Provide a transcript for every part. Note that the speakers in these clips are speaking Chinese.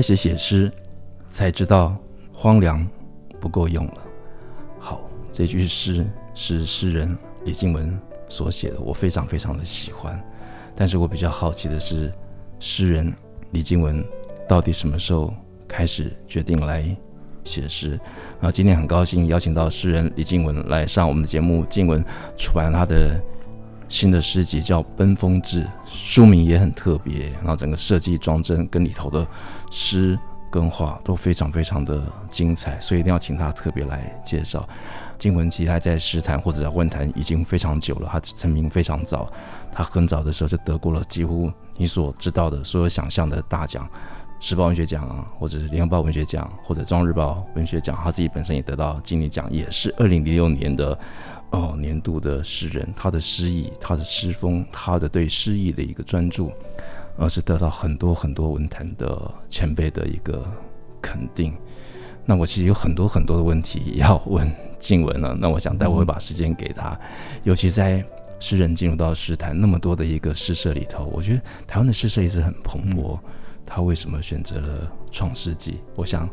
开始写诗，才知道荒凉不够用了。好，这句诗是诗人李静文所写的，我非常非常的喜欢。但是我比较好奇的是，诗人李静文到底什么时候开始决定来写诗？然后今天很高兴邀请到诗人李静文来上我们的节目。静文出版了他的新的诗集叫《奔风志》，书名也很特别，然后整个设计装帧跟里头的诗跟画都非常非常的精彩，所以一定要请他特别来介绍。金文其实他在诗坛或者在文坛已经非常久了，他成名非常早，他很早的时候就得过了几乎你所知道的所有想象的大奖，时报文学奖啊，或者是联合报文学奖，或者中央日报文学奖，他自己本身也得到金鼎奖，也是二零零六年的。哦，年度的诗人，他的诗意，他的诗风，他的对诗意的一个专注，而是得到很多很多文坛的前辈的一个肯定。那我其实有很多很多的问题要问静文了，那我想待会会把时间给他。嗯、尤其在诗人进入到诗坛那么多的一个诗社里头，我觉得台湾的诗社一直很蓬勃，他为什么选择了创世纪？我想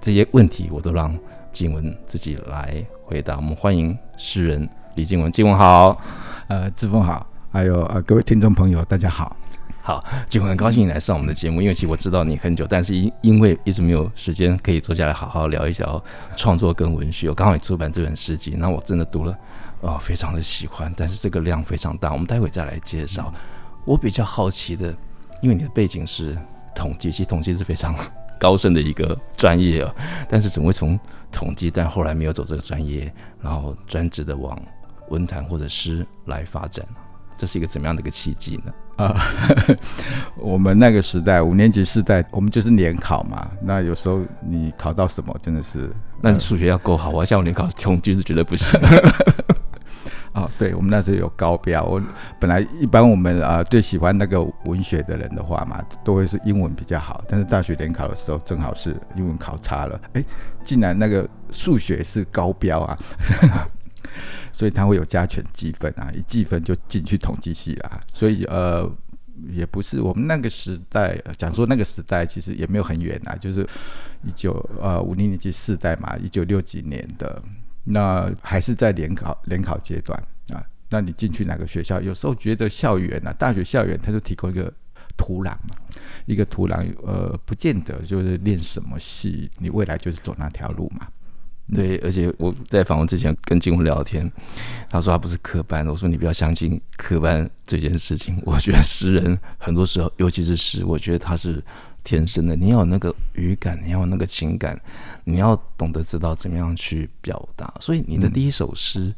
这些问题我都让。静文自己来回答。我们欢迎诗人李静文。静文好，呃，志峰好，还有呃各位听众朋友，大家好。好，静文很高兴你来上我们的节目，因为其实我知道你很久，但是因因为一直没有时间可以坐下来好好聊一聊创作跟文学。我刚好也出版这本诗集，那我真的读了，哦，非常的喜欢，但是这个量非常大，我们待会再来介绍。我比较好奇的，因为你的背景是统计，其实统计是非常。高深的一个专业啊，但是怎么会从统计，但后来没有走这个专业，然后专职的往文坛或者诗来发展，这是一个怎么样的一个契机呢？啊，我们那个时代五年级时代，我们就是联考嘛。那有时候你考到什么，真的是，那你数学要够好，我像我联考统计是绝对不行。哦，对，我们那时候有高标。我本来一般我们啊、最喜欢那个文学的人的话嘛，都会是英文比较好。但是大学联考的时候，正好是英文考差了，哎，竟然那个数学是高标啊，所以他会有加权积分啊，一计分就进去统计系了。所以呃，也不是我们那个时代讲说那个时代其实也没有很远啊，就是一九呃五零年级四代嘛，一九六几年的。那还是在联考联考阶段啊？那你进去哪个学校？有时候觉得校园啊，大学校园它就提供一个土壤嘛，一个土壤，呃，不见得就是练什么戏，你未来就是走那条路嘛。对，而且我在访问之前跟金文聊天，他说他不是科班，我说你不要相信科班这件事情。我觉得诗人很多时候，尤其是诗，我觉得他是。天生的，你要有那个语感，你要有那个情感，你要懂得知道怎么样去表达。所以你的第一首诗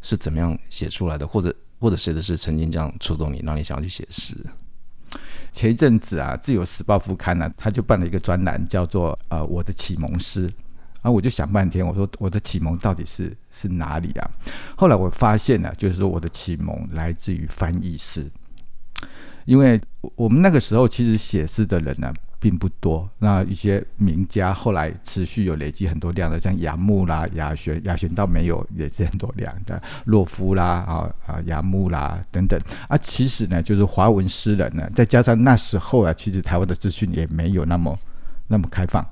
是怎么样写出来的？或者或者谁的诗曾经这样触动你，让你想要去写诗？前一阵子啊，《自由时报》副刊呢、他就办了一个专栏，叫做“呃我的启蒙诗”。然后我就想半天，我说 我的启蒙到底是是哪里啊？后来我发现呢、就是说我的启蒙来自于翻译诗，因为我们那个时候其实写诗的人呢、并不多。那一些名家后来持续有累积很多量的，像杨牧啦、雅轩，雅轩倒没有累积很多量的，洛夫啦、啊啊杨牧啦等等。啊，其实呢，就是华文诗人呢，再加上那时候啊，其实台湾的资讯也没有那么那么开放，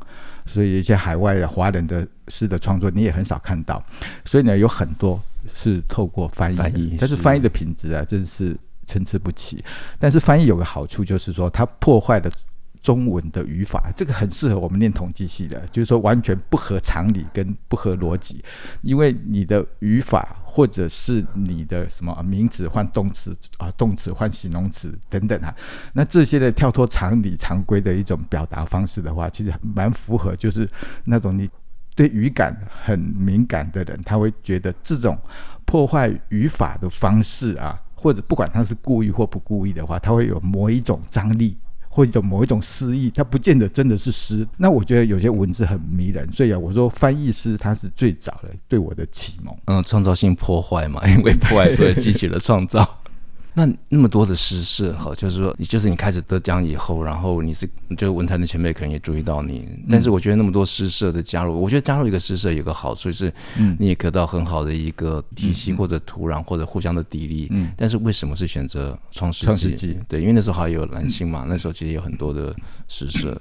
所以一些海外的华人的诗的创作你也很少看到。所以呢，有很多是透过翻译，翻译，但是翻译的品质啊，真是参差不齐。但是翻译有个好处，就是说它破坏了。中文的语法，这个很适合我们念统计系的，就是说完全不合常理跟不合逻辑，因为你的语法或者是你的什么名词换动词啊，动词换形容词等等啊，那这些的跳脱常理常规的一种表达方式的话，其实蛮符合，就是那种你对语感很敏感的人，他会觉得这种破坏语法的方式啊，或者不管他是故意或不故意的话，他会有某一种张力。或者某一种诗意，它不见得真的是诗。那我觉得有些文字很迷人，所以啊，我说翻译诗它是最早的对我的启蒙。嗯，创造性破坏嘛，因为破坏所以激起了创造。那那么多的诗社，哈，就是说，你就是你开始得奖以后，然后你是就是文坛的前辈可能也注意到你，但是我觉得那么多诗社的加入，我觉得加入一个诗社有个好处是，嗯，你也得到很好的一个体系或者土壤或者互相的砥砺，嗯，但是为什么是选择创世纪？对，因为那时候还有蓝星嘛，那时候其实有很多的诗社。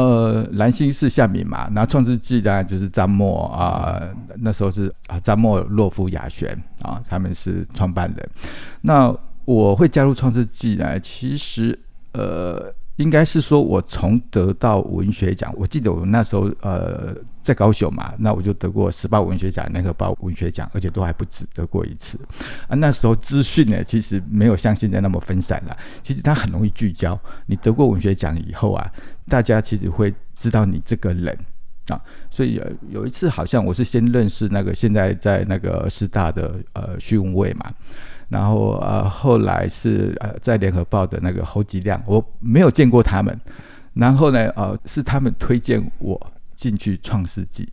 呃，蓝星是夏敏嘛，那创世纪当然就是张默啊，那时候是啊张默、洛夫、雅璇啊，他们是创办人。那我会加入创世纪呢，其实呃。应该是说，我从得到文学奖，我记得我那时候呃在高雄嘛，那我就得过十八文学奖、联合报文学奖，而且都还不止得过一次啊。那时候资讯呢，其实没有像现在那么分散了，其实它很容易聚焦。你得过文学奖以后啊，大家其实会知道你这个人啊。所以有有一次，好像我是先认识那个现在在那个师大的呃徐文蔚嘛。然后呃，后来是呃，在联合报的那个侯吉亮，我没有见过他们。然后呢，呃，是他们推荐我进去创世纪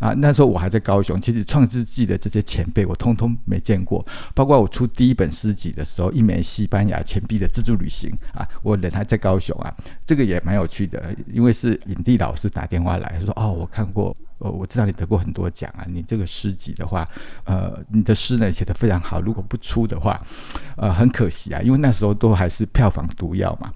啊。那时候我还在高雄，其实创世纪的这些前辈我通通没见过，包括我出第一本诗集的时候，一枚西班牙钱币的自助旅行啊，我人还在高雄啊，这个也蛮有趣的，因为是影帝老师打电话来说，哦，我看过。哦，我知道你得过很多奖啊！你这个诗集的话，呃，你的诗呢写得非常好。如果不出的话，呃，很可惜啊，因为那时候都还是票房毒药嘛。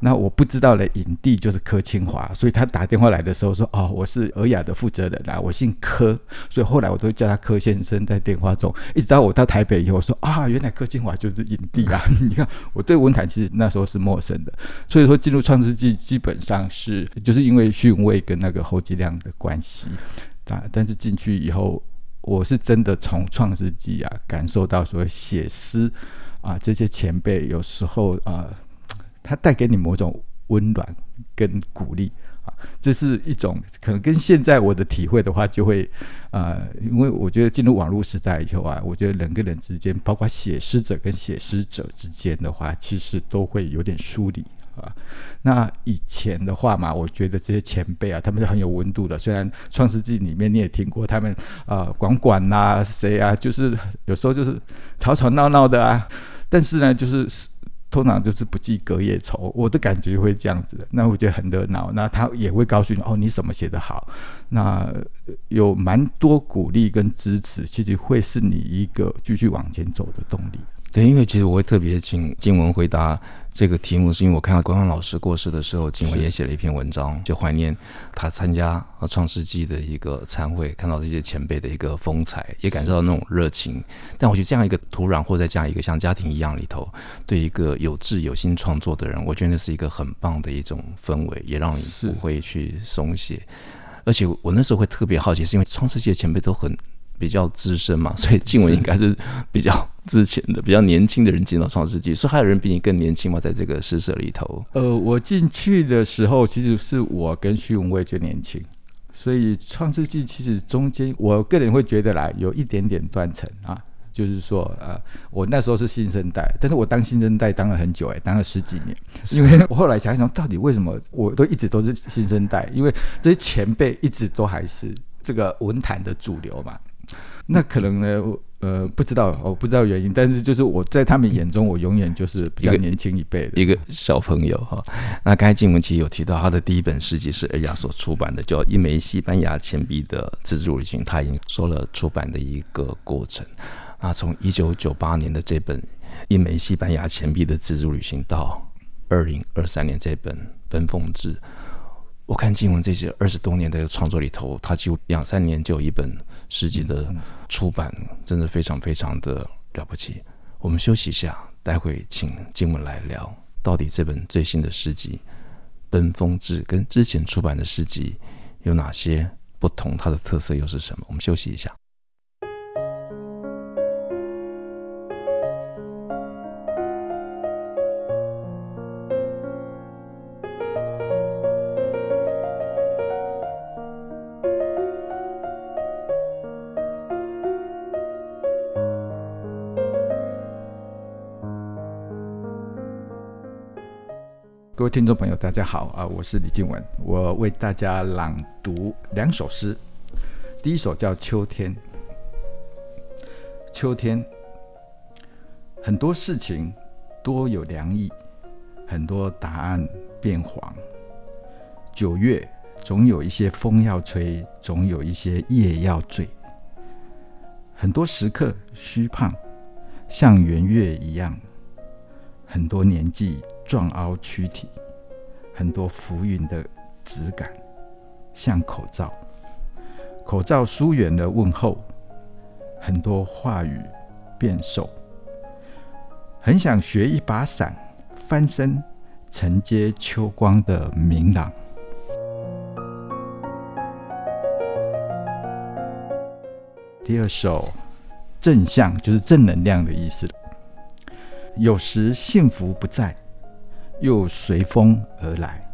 那我不知道的影帝就是柯清华，所以他打电话来的时候说：“哦，我是尔雅的负责人啊，我姓柯。”所以后来我都叫他柯先生。在电话中，一直到我到台北以后，我说：“啊，原来柯清华就是影帝啊！” 你看，我对文坛其实那时候是陌生的。所以说进入创世纪基本上是就是因为徐文蔚跟那个侯吉亮的关系啊。但是进去以后，我是真的从创世纪啊感受到所谓写诗啊这些前辈有时候啊。它带给你某种温暖跟鼓励啊，这是一种可能跟现在我的体会的话，就会呃，因为我觉得进入网络时代以后啊，我觉得人跟人之间，包括写诗者跟写诗者之间的话，其实都会有点疏离啊。那以前的话嘛，我觉得这些前辈啊，他们是很有温度的。虽然《创世纪》里面你也听过他们啊、管管呐，谁啊，就是有时候就是吵吵闹闹的啊，但是呢，就是。通常就是不计隔夜仇，我的感觉会这样子的。那我觉得很热闹，那他也会告诉你哦，你什么写得好，那有蛮多鼓励跟支持，其实会是你一个继续往前走的动力。对，因为其实我会特别请静文回答这个题目，是因为我看到国芳老师过世的时候，静文也写了一篇文章，就怀念他参加创世纪的一个参会，看到这些前辈的一个风采，也感受到那种热情。但我觉得这样一个土壤，或在这样一个像家庭一样里头，对一个有志有心创作的人，我觉得那是一个很棒的一种氛围，也让你不会去松懈。而且我那时候会特别好奇，是因为创世纪的前辈都很。比较资深嘛，所以静文应该是比较之前的、比较年轻的人进到创世纪，所以还有人比你更年轻吗？在这个诗社里头？呃，我进去的时候，其实是我跟徐文蔚最年轻，所以创世纪其实中间，我个人会觉得啦，有一点点断层啊，就是说，呃，我那时候是新生代，但是我当新生代当了很久，哎，当了十几年，因为我后来想一想，到底为什么我都一直都是新生代？因为这些前辈一直都还是这个文坛的主流嘛。那可能呢，呃，不知道，我不知道原因，但是就是我在他们眼中，我永远就是比较年轻一辈的一个，小朋友哈。那刚才静文其实有提到，他的第一本诗集是尔雅所出版的，叫《一枚西班牙钱币的自助旅行》，他已经说了出版的一个过程。啊，从一九九八年的这本《一枚西班牙钱币的自助旅行》到二零二三年这本《奔风志》。我看静文这些二十多年的创作里头，他几乎两三年就有一本诗集的出版，真的非常非常的了不起。我们休息一下，待会请静文来聊，到底这本最新的诗集《奔风志》跟之前出版的诗集有哪些不同，它的特色又是什么？我们休息一下。听众朋友，大家好啊！我是李静文，我为大家朗读两首诗。第一首叫《秋天》。秋天，很多事情多有凉意，很多答案变黄。九月总有一些风要吹，总有一些夜要醉。很多时刻虚胖，像圆月一样。很多年纪。壮凹躯体，很多浮云的质感，像口罩。口罩疏远了问候，很多话语变瘦。很想学一把伞，翻身承接秋光的明朗。第二首，正向就是正能量的意思。有时幸福不在。又随风而来。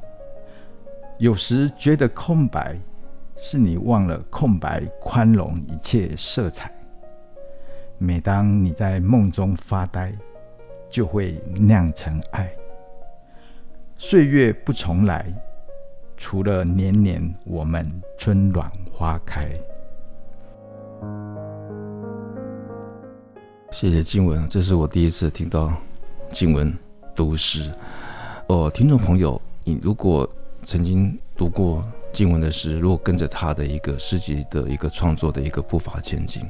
有时觉得空白，是你忘了空白宽容一切色彩。每当你在梦中发呆，就会酿成爱。岁月不重来，除了年年我们春暖花开。谢谢静文，这是我第一次听到静文读诗。哦，听众朋友，你如果曾经读过静文的诗，如果跟着他的一个诗集的一个创作的一个步伐前进，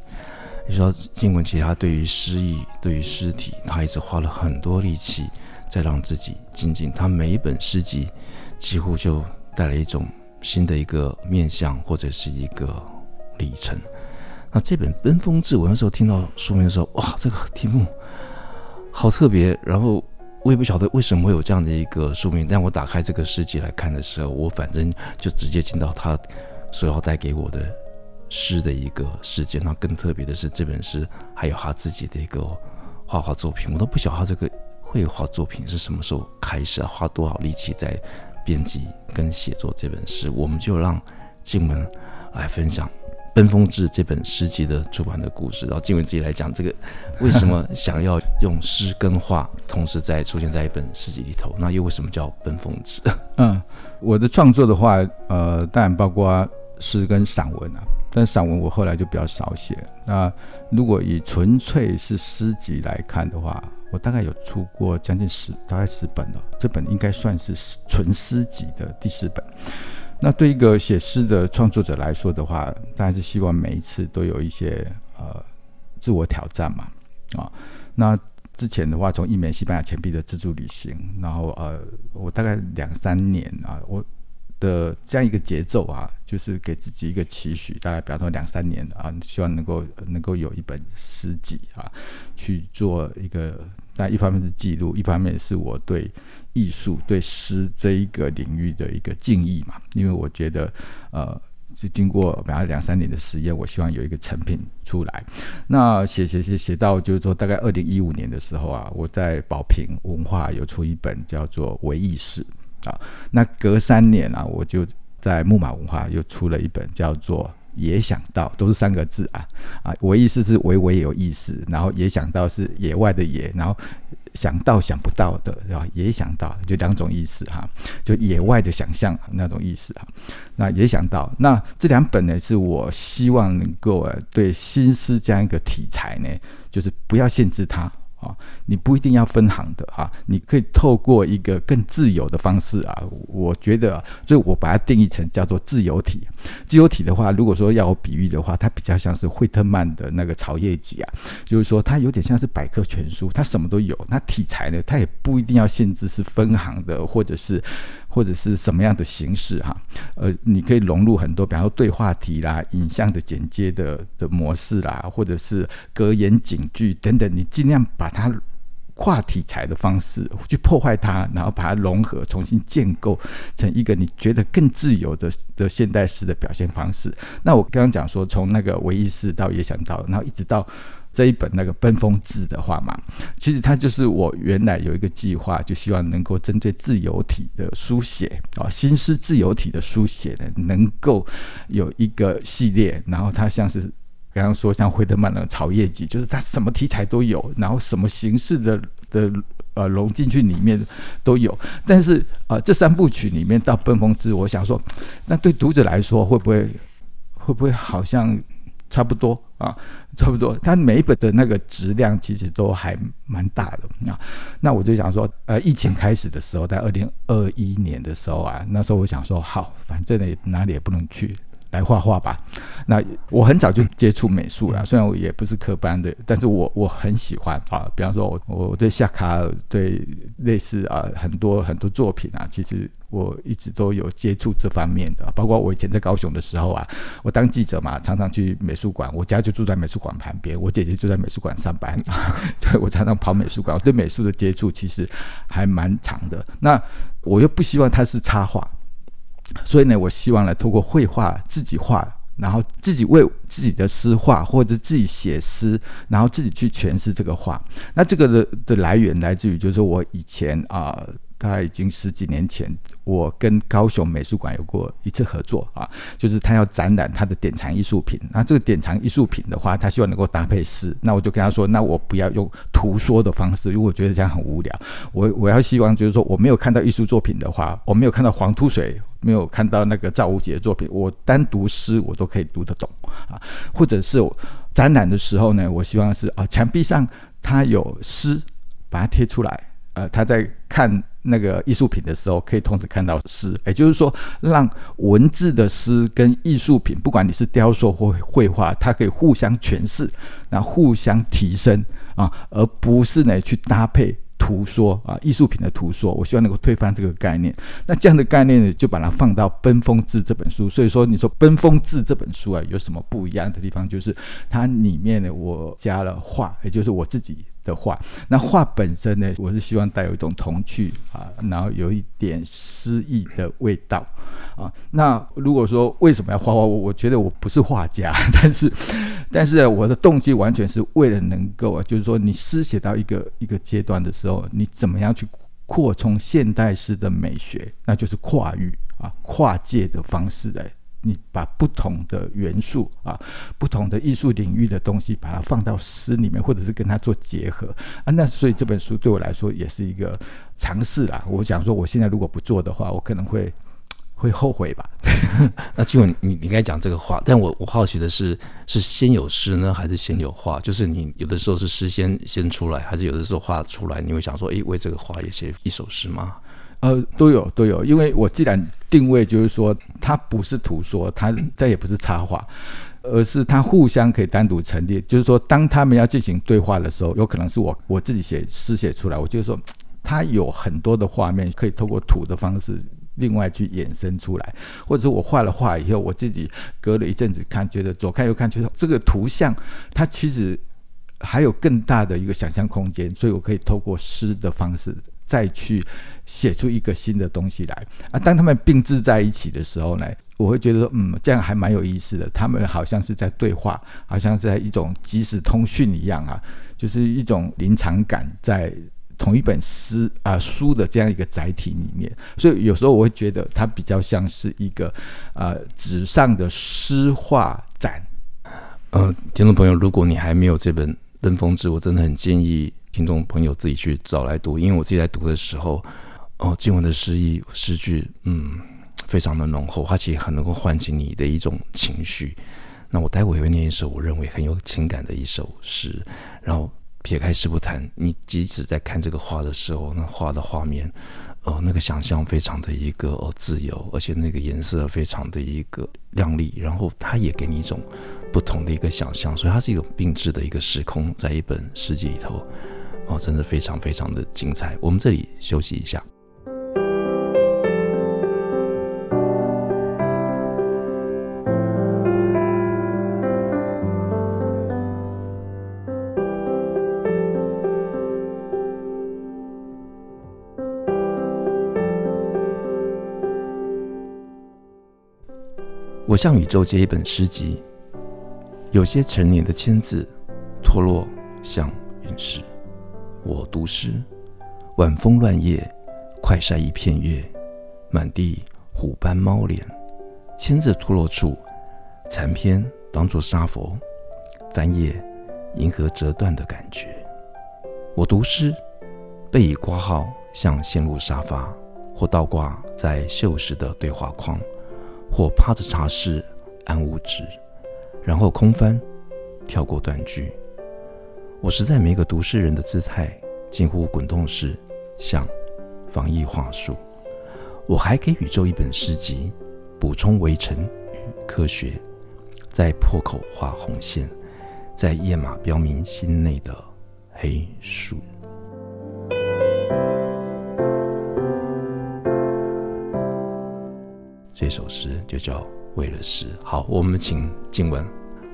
你说静文其实他对于诗意、对于诗体，他一直花了很多力气在让自己精进。他每一本诗集几乎就带来一种新的一个面向或者是一个里程。那这本《奔风志》，我那时候听到书名的时候，哇，这个题目好特别，然后。我也不晓得为什么会有这样的一个书名，但我打开这个诗集来看的时候，我反正就直接进到他所要带给我的诗的一个世界。那更特别的是，这本诗还有他自己的一个画画作品，我都不晓得他这个绘画作品是什么时候开始，花多少力气在编辑跟写作这本诗。我们就让静文来分享。《奔风志》这本诗集的出版的故事，然后静文自己来讲这个为什么想要用诗跟画同时在出现在一本诗集里头？那又为什么叫《奔风志》？嗯，我的创作的话，呃，当然包括诗跟散文啊，但散文我后来就比较少写。那如果以纯粹是诗集来看的话，我大概有出过将近十，大概十本了。这本应该算是纯诗集的第十本。那对一个写诗的创作者来说的话，当然是希望每一次都有一些呃自我挑战嘛，啊，那之前的话，从一枚西班牙钱币的自助旅行，然后呃，我大概两三年啊，我的这样一个节奏啊，就是给自己一个期许，大概比方说两三年啊，希望能够能够有一本诗集啊，去做一个，但一方面是记录，一方面是我对。艺术对诗这一个领域的一个敬意嘛，因为我觉得，呃，是经过比方两三年的实验，我希望有一个成品出来。那写写写写到就是说，大概二零一五年的时候啊，我在宝瓶文化有出一本叫做《唯意识》啊。那隔三年啊，我就在木马文化又出了一本叫做《野想到》，都是三个字啊啊，我意思是微微有意思，然后野想到是野外的野，然后。想到想不到的，啊？也想到，就两种意思哈，就野外的想象那种意思哈。那也想到，那这两本呢，是我希望能够呃，对新诗这样一个题材呢，就是不要限制它。你不一定要分行的啊，你可以透过一个更自由的方式啊。我觉得，所以我把它定义成叫做自由体。自由体的话，如果说要我比喻的话，它比较像是惠特曼的那个《草叶集》啊，就是说它有点像是百科全书，它什么都有。那题材呢，它也不一定要限制是分行的，或者是。或者是什么样的形式哈，呃，你可以融入很多，比方说对话题啦、影像的剪接的的模式啦，或者是格言警句等等，你尽量把它跨题材的方式去破坏它，然后把它融合，重新建构成一个你觉得更自由的的现代式的表现方式。那我刚刚讲说，从那个唯意识到也想到，然后一直到。这一本那个奔风志的话嘛，其实它就是我原来有一个计划，就希望能够针对自由体的书写啊，新诗自由体的书写呢，能够有一个系列，然后它像是刚刚说像惠特曼的《草叶集》，就是它什么题材都有，然后什么形式的的呃融进去里面都有。但是呃，这三部曲里面到《奔风之》，我想说，那对读者来说会不会会不会好像？差不多啊，差不多。它每一本的那个质量其实都还蛮大的啊。那我就想说，呃，疫情开始的时候，在二零二一年的时候啊，那时候我想说，好，反正呢哪里也不能去。来画画吧。那我很早就接触美术了，虽然我也不是科班的，但是我我很喜欢啊。比方说我，我我对夏卡尔，对类似啊很多很多作品啊，其实我一直都有接触这方面的。包括我以前在高雄的时候啊，我当记者嘛，常常去美术馆，我家就住在美术馆旁边，我姐姐就在美术馆上班，所以我常常跑美术馆。我对美术的接触其实还蛮长的。那我又不希望它是插画。所以呢，我希望来，透过绘画自己画，然后自己为自己的诗画，或者自己写诗，然后自己去诠释这个画。那这个的的来源来自于，就是我以前啊。大概已经十几年前，我跟高雄美术馆有过一次合作啊，就是他要展览他的典藏艺术品。那这个典藏艺术品的话，他希望能够搭配诗。那我就跟他说，那我不要用图说的方式，因为我觉得这样很无聊。我我要希望就是说，我没有看到艺术作品的话，我没有看到黄土水，没有看到那个赵无极的作品，我单独诗我都可以读得懂啊。或者是展览的时候呢，我希望是啊，墙壁上他有诗，把它贴出来。呃，他在看那个艺术品的时候，可以同时看到诗，也就是说，让文字的诗跟艺术品，不管你是雕塑或绘画，它可以互相诠释，那互相提升啊，而不是呢去搭配图说啊，艺术品的图说。我希望能够推翻这个概念。那这样的概念呢，就把它放到《奔风志》这本书。所以说，你说《奔风志》这本书啊，有什么不一样的地方？就是它里面呢，我加了画，也就是我自己。的画，那画本身呢，我是希望带有一种童趣啊，然后有一点诗意的味道啊。那如果说为什么要画画，我我觉得我不是画家，但是但是我的动机完全是为了能够啊，就是说你诗写到一个一个阶段的时候，你怎么样去扩充现代诗的美学，那就是跨域啊，跨界的方式来。你把不同的元素啊，不同的艺术领域的东西，把它放到诗里面，或者是跟它做结合啊，那所以这本书对我来说也是一个尝试啦。我想说，我现在如果不做的话，我可能会会后悔吧。那静文，你你应该讲这个话，但我我好奇的是，是先有诗呢，还是先有画？就是你有的时候是诗先先出来，还是有的时候画出来？你会想说，诶，为这个画也写一首诗吗？呃，都有都有，因为我既然定位就是说，它不是图说，它它也不是插画，而是它互相可以单独成立。就是说，当他们要进行对话的时候，有可能是我我自己写诗写出来，我就是说，它有很多的画面可以透过图的方式另外去衍生出来，或者是我画了画以后，我自己隔了一阵子看，觉得左看右看，觉得这个图像它其实还有更大的一个想象空间，所以我可以透过诗的方式。再去写出一个新的东西来啊！当他们并置在一起的时候呢，我会觉得说，嗯，这样还蛮有意思的。他们好像是在对话，好像是在一种即时通讯一样啊，就是一种临场感在同一本诗啊、书的这样一个载体里面。所以有时候我会觉得它比较像是一个呃纸上的诗画展。呃，听众朋友，如果你还没有这本《奔风志》，我真的很建议。听众朋友自己去找来读，因为我自己在读的时候，哦，静文的诗意诗句，嗯，非常的浓厚，它其实很能够唤起你的一种情绪。那我待会也会念一首我认为很有情感的一首诗，然后撇开诗不谈，你即使在看这个画的时候，那画的画面，哦，那个想象非常的一个哦自由，而且那个颜色非常的一个亮丽，然后它也给你一种不同的一个想象，所以它是一个并置的一个时空，在一本诗集里头。哦，真的非常非常的精彩。我们这里休息一下。我向宇宙借一本诗集，有些陈年的签字脱落，像陨石。我读诗，晚风乱叶，快晒一片月，满地虎斑猫脸，签字脱落处，残篇当作沙佛，翻页，银河折断的感觉。我读诗，被以挂号像陷入沙发，或倒挂在锈蚀的对话框，或趴着茶室安物质，然后空翻，跳过断句。我实在没个读诗人的姿态，近乎滚动式，像防疫话术。我还给宇宙一本诗集，补充围城与科学，在破口画红线，在页码标明心内的黑数。这首诗就叫《为了诗》。好，我们请静文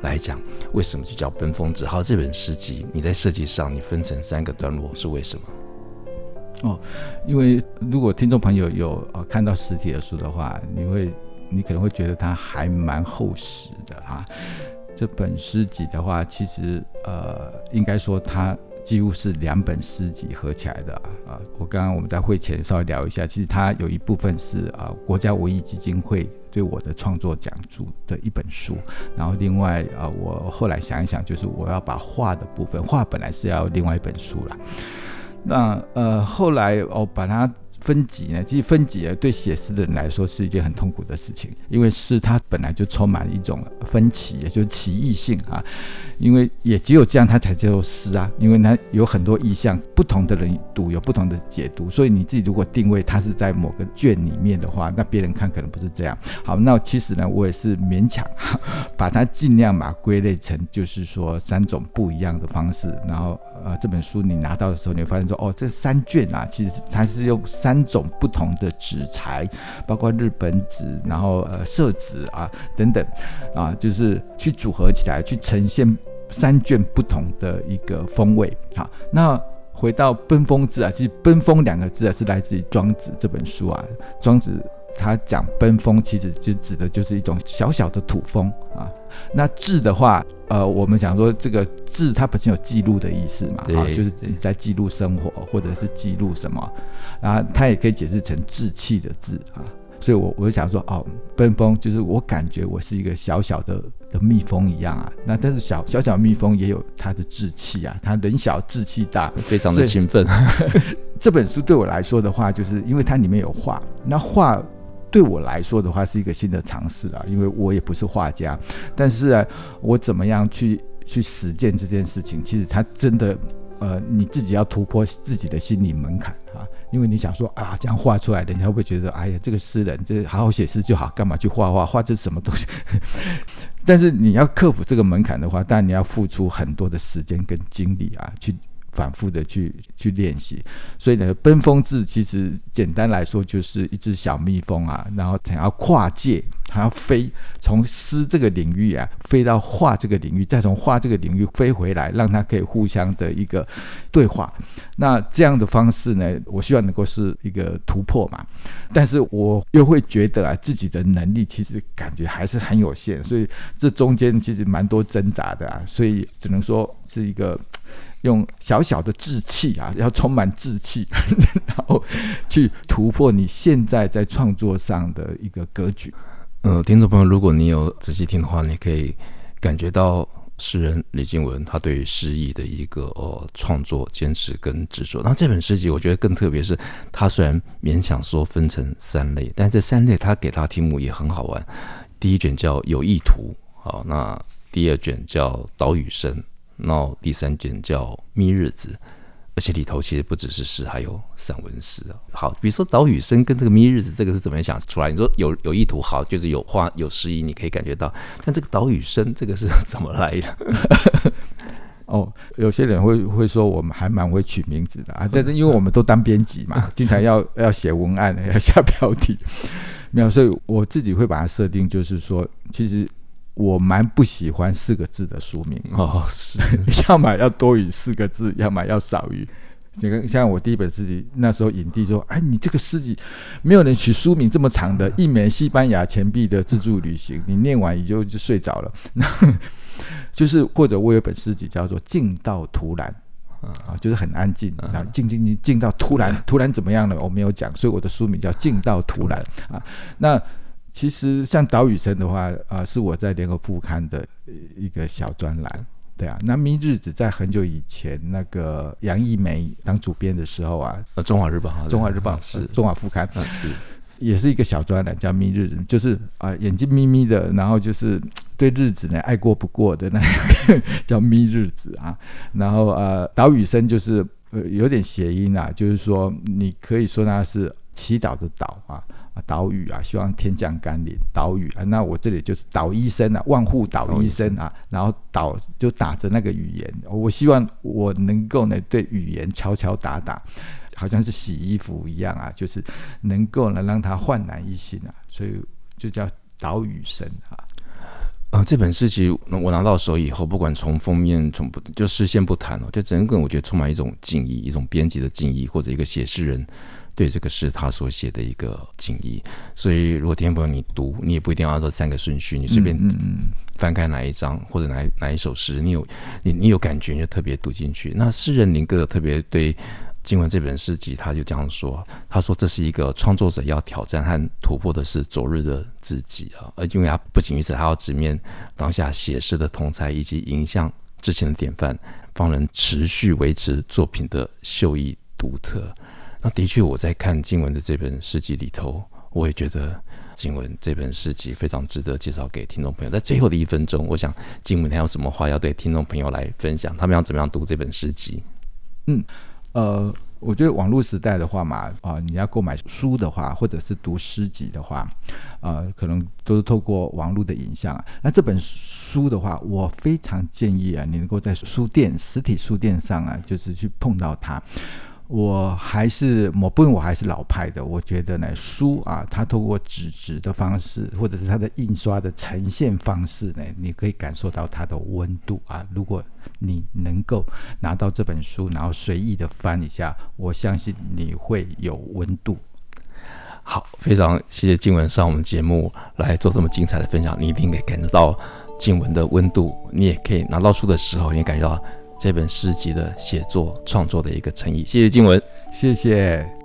来讲为什么就叫《奔风子号》这本诗集。你在设计上，你分成三个段落是为什么？哦，因为如果听众朋友有呃看到实体的书的话，你会你可能会觉得它还蛮厚实的哈。这本诗集的话，其实呃应该说它。几乎是两本诗集合起来的啊！我刚刚我们在会前稍微聊一下，其实它有一部分是啊国家文艺基金会对我的创作讲述的一本书，然后另外啊我后来想一想，就是我要把画的部分，画本来是要另外一本书了，那呃后来我把它。分级呢，其实分级啊，对写诗的人来说是一件很痛苦的事情，因为诗它本来就充满了一种分歧，也就是歧义性啊。因为也只有这样，它才叫做诗啊。因为它有很多意象，不同的人读有不同的解读，所以你自己如果定位它是在某个卷里面的话，那别人看可能不是这样。好，那其实呢，我也是勉强把它尽量把它归类成，就是说三种不一样的方式。然后呃，这本书你拿到的时候，你会发现说，哦，这三卷啊，其实它是用三。三种不同的纸材，包括日本纸，然后呃色纸啊等等啊，就是去组合起来，去呈现三卷不同的一个风味。好，那回到奔风字啊，其实“奔风”两个字啊是来自于《庄子》这本书啊，《庄子》。他讲奔风，其实就指的就是一种小小的土风啊。那志的话，呃，我们想说这个志，它本身有记录的意思嘛，啊，就是你在记录生活，或者是记录什么，然后它也可以解释成志气的志啊。所以我我就想说，哦，奔风就是我感觉我是一个小小的的蜜蜂一样啊。那但是小小小蜜蜂也有它的志气啊，它人小志气大，非常的勤奋。这本书对我来说的话，就是因为它里面有画，那画。对我来说的话是一个新的尝试啊，因为我也不是画家，但是啊，我怎么样去去实践这件事情？其实它真的，呃，你自己要突破自己的心理门槛啊，因为你想说啊，这样画出来，人家会不会觉得，哎呀，这个诗人这好好写诗就好，干嘛去画画？画这什么东西？但是你要克服这个门槛的话，当然你要付出很多的时间跟精力啊，去。反复的去去练习，所以呢，奔风字其实简单来说就是一只小蜜蜂啊，然后想要跨界，他要飞，从诗这个领域啊飞到画这个领域，再从画这个领域飞回来，让他可以互相的一个对话。那这样的方式呢，我希望能够是一个突破嘛。但是我又会觉得啊，自己的能力其实感觉还是很有限，所以这中间其实蛮多挣扎的啊，所以只能说是一个。用小小的志气啊，要充满志气，然后去突破你现在在创作上的一个格局。呃，听众朋友，如果你有仔细听的话，你可以感觉到诗人李静文他对于诗意的一个呃创作坚持跟执着。那这本诗集我觉得更特别是，他虽然勉强说分成三类，但这三类他给他题目也很好玩。第一卷叫有意图，好，那第二卷叫岛屿声。那第三卷叫《咪日子》，而且里头其实不只是诗，还有散文诗啊。好，比如说岛屿生跟这个咪日子，这个是怎么样想出来？你说有有意图，好，就是有画有诗意，你可以感觉到。但这个岛屿生，这个是怎么来的？哦，有些人会会说我们还蛮会取名字的啊，但是因为我们都当编辑嘛，经常要要写文案，要下标题，没有，所以我自己会把它设定，就是说，其实。我蛮不喜欢四个字的书名哦，是，要么要多于四个字，要么要少于。你看，像我第一本诗集，那时候影帝说：“哎，你这个诗集没有人取书名这么长的，一枚西班牙钱币的自助旅行，你念完你就就睡着了。”那就是或者我有本诗集叫做《静到突然》啊，就是很安静，然后静静静静到突然，突然怎么样了？我没有讲，所以我的书名叫《静到突然》啊。那其实像岛屿生的话，啊、呃，是我在联合副刊的一个小专栏。对啊，那《咪日子》在很久以前，那个杨一梅当主编的时候啊，呃，《中华日报》《中华日报》是《中华副刊》是。也是一个小专栏，叫咪日子，就是啊、呃、眼睛眯眯的，然后就是对日子呢爱过不过的那个 叫咪日子啊。然后呃岛屿生就是呃有点谐音啊，就是说你可以说它是祈祷的祷啊啊岛屿啊，希望天降甘霖岛屿啊。那我这里就是岛医生啊，万户岛医生啊，然后岛就打着那个语言，我希望我能够呢对语言敲敲打打。好像是洗衣服一样啊，就是能够呢让他焕然一新啊，所以就叫岛屿神啊。呃，这本诗集我拿到手以后，不管从封面从不就事先不谈哦，就整个我觉得充满一种敬意，一种编辑的敬意，或者一个写诗人对这个诗他所写的一个敬意。所以如果听众朋友你读，你也不一定要按照三个顺序，你随便翻开哪一章或者哪哪一首诗，你有你你有感觉你就特别读进去。那诗人林哥特别对。经文这本诗集，他就这样说：“他说这是一个创作者要挑战和突破的是昨日的自己啊，而因为他不仅于此，他要直面当下写诗的同才以及影响之前的典范，方能持续维持作品的秀逸独特。那的确，我在看经文的这本诗集里头，我也觉得经文这本诗集非常值得介绍给听众朋友。在最后的一分钟，我想经文还有什么话要对听众朋友来分享？他们要怎么样读这本诗集？嗯。”呃，我觉得网络时代的话嘛，啊、你要购买书的话，或者是读诗集的话，呃，可能都是透过网络的影像。那这本书的话，我非常建议啊，你能够在书店、实体书店上啊，就是去碰到它。我还是某部分我还是老派的，我觉得呢，书啊，它透过纸质的方式，或者是它的印刷的呈现方式呢，你可以感受到它的温度啊。如果你能够拿到这本书，然后随意的翻一下，我相信你会有温度。好，非常谢谢静文上我们节目来做这么精彩的分享，你一定可以感觉到静文的温度，你也可以拿到书的时候，你感觉到。这本诗集的写作创作的一个诚意，谢谢静文，谢谢。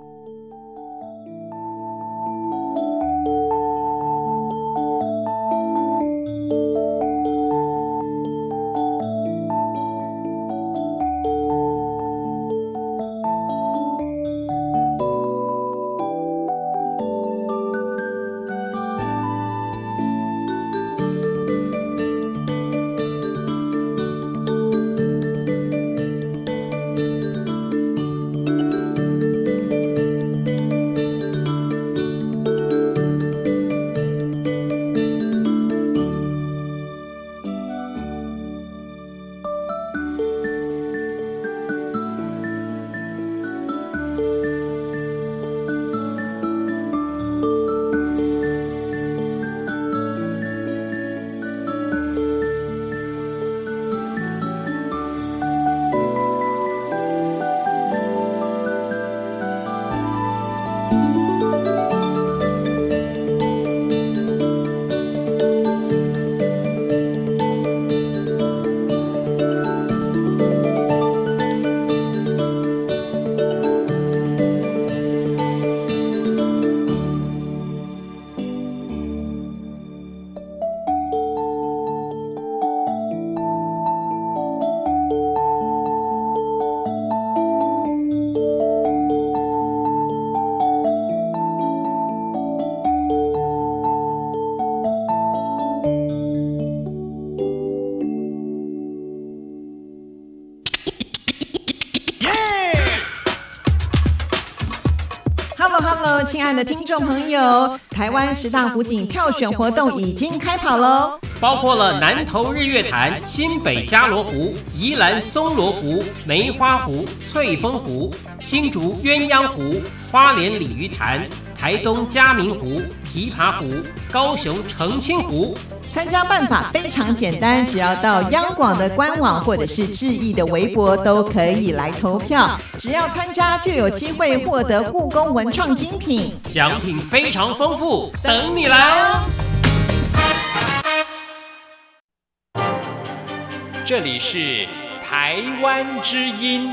亲爱的听众朋友，台湾十大湖景票选活动已经开跑喽！包括了南投日月潭、新北加罗湖、宜兰松罗湖、梅花湖、翠峰湖、新竹鸳鸯湖、花莲鲤鱼潭、台东嘉明湖、琵琶湖、高雄澄清湖。参加办法非常简单，只要到央广的官网或者是志毅的微博都可以来投票。只要参加就有机会获得故宫文创精品，奖品非常丰富，等你来哦！这里是台湾之音。